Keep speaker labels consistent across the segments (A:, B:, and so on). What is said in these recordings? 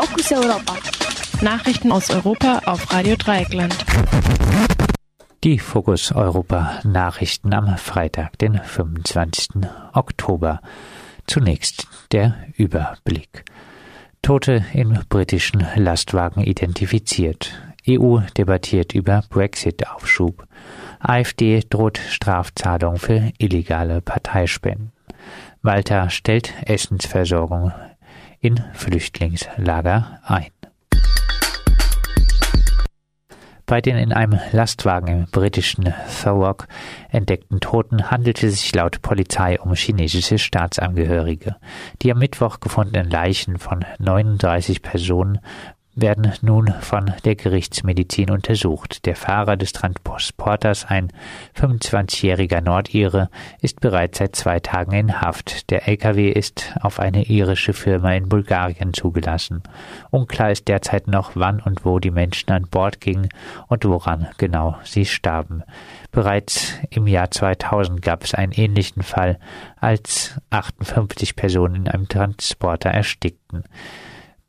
A: Fokus Europa.
B: Nachrichten aus Europa auf Radio Dreieckland.
C: Die Fokus Europa Nachrichten am Freitag, den 25. Oktober. Zunächst der Überblick. Tote in britischen Lastwagen identifiziert. EU debattiert über Brexit-Aufschub. AfD droht Strafzahlung für illegale Parteispenden. Malta stellt Essensversorgung in Flüchtlingslager ein. Bei den in einem Lastwagen im britischen Thurrock entdeckten Toten handelte es sich laut Polizei um chinesische Staatsangehörige. Die am Mittwoch gefundenen Leichen von 39 Personen werden nun von der Gerichtsmedizin untersucht. Der Fahrer des Transporters, ein 25-jähriger Nordire, ist bereits seit zwei Tagen in Haft. Der LKW ist auf eine irische Firma in Bulgarien zugelassen. Unklar ist derzeit noch, wann und wo die Menschen an Bord gingen und woran genau sie starben. Bereits im Jahr 2000 gab es einen ähnlichen Fall, als 58 Personen in einem Transporter erstickten.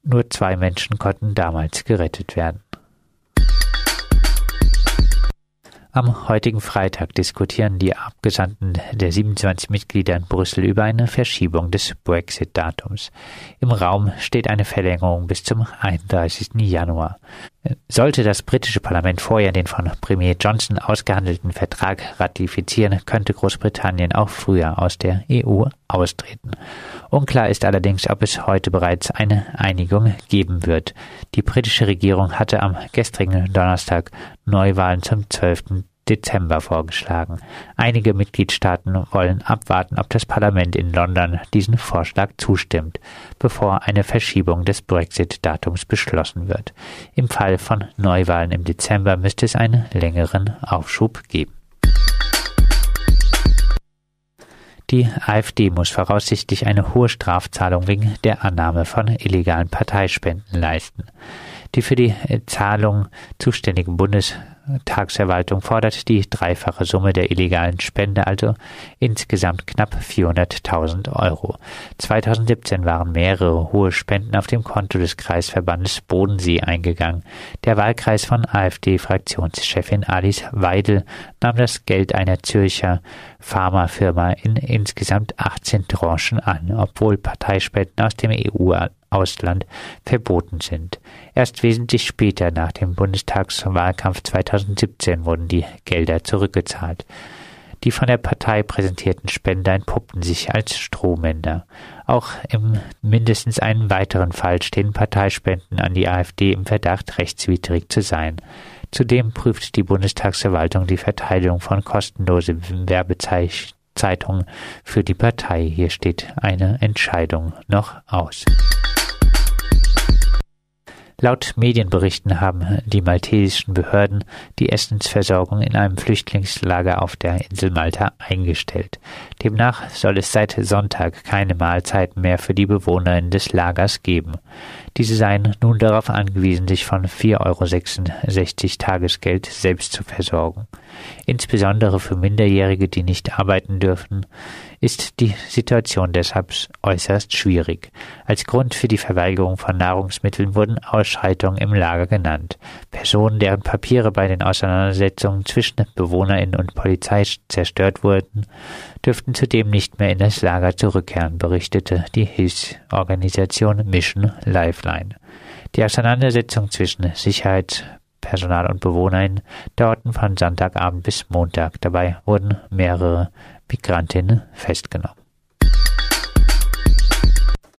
C: Nur zwei Menschen konnten damals gerettet werden. Am heutigen Freitag diskutieren die Abgesandten der 27 Mitglieder in Brüssel über eine Verschiebung des Brexit-Datums. Im Raum steht eine Verlängerung bis zum 31. Januar. Sollte das britische Parlament vorher den von Premier Johnson ausgehandelten Vertrag ratifizieren, könnte Großbritannien auch früher aus der EU austreten. Unklar ist allerdings, ob es heute bereits eine Einigung geben wird. Die britische Regierung hatte am gestrigen Donnerstag Neuwahlen zum 12. Dezember vorgeschlagen. Einige Mitgliedstaaten wollen abwarten, ob das Parlament in London diesen Vorschlag zustimmt, bevor eine Verschiebung des Brexit-Datums beschlossen wird. Im Fall von Neuwahlen im Dezember müsste es einen längeren Aufschub geben. Die AfD muss voraussichtlich eine hohe Strafzahlung wegen der Annahme von illegalen Parteispenden leisten. Die für die Zahlung zuständigen Bundes Tagsverwaltung fordert die dreifache Summe der illegalen Spende, also insgesamt knapp 400.000 Euro. 2017 waren mehrere hohe Spenden auf dem Konto des Kreisverbandes Bodensee eingegangen. Der Wahlkreis von AfD-Fraktionschefin Alice Weidel nahm das Geld einer Zürcher Pharmafirma in insgesamt 18 Tranchen an, obwohl Parteispenden aus dem EU Ausland verboten sind. Erst wesentlich später nach dem Bundestagswahlkampf 2017 wurden die Gelder zurückgezahlt. Die von der Partei präsentierten Spender entpuppten sich als Strohmänner. Auch im mindestens einen weiteren Fall stehen Parteispenden an die AfD im Verdacht, rechtswidrig zu sein. Zudem prüft die Bundestagsverwaltung die Verteilung von kostenlosen Werbezeitungen für die Partei. Hier steht eine Entscheidung noch aus. Laut Medienberichten haben die maltesischen Behörden die Essensversorgung in einem Flüchtlingslager auf der Insel Malta eingestellt. Demnach soll es seit Sonntag keine Mahlzeiten mehr für die Bewohnerinnen des Lagers geben. Diese seien nun darauf angewiesen, sich von 4,66 Euro Tagesgeld selbst zu versorgen. Insbesondere für Minderjährige, die nicht arbeiten dürfen, ist die Situation deshalb äußerst schwierig. Als Grund für die Verweigerung von Nahrungsmitteln wurden Ausschreitungen im Lager genannt. Personen, deren Papiere bei den Auseinandersetzungen zwischen Bewohnerinnen und Polizei zerstört wurden, dürften zudem nicht mehr in das Lager zurückkehren, berichtete die Hilfsorganisation Mission Lifeline. Die Auseinandersetzung zwischen Sicherheitspersonal und Bewohnern dauerten von Sonntagabend bis Montag. Dabei wurden mehrere Migrantinnen festgenommen.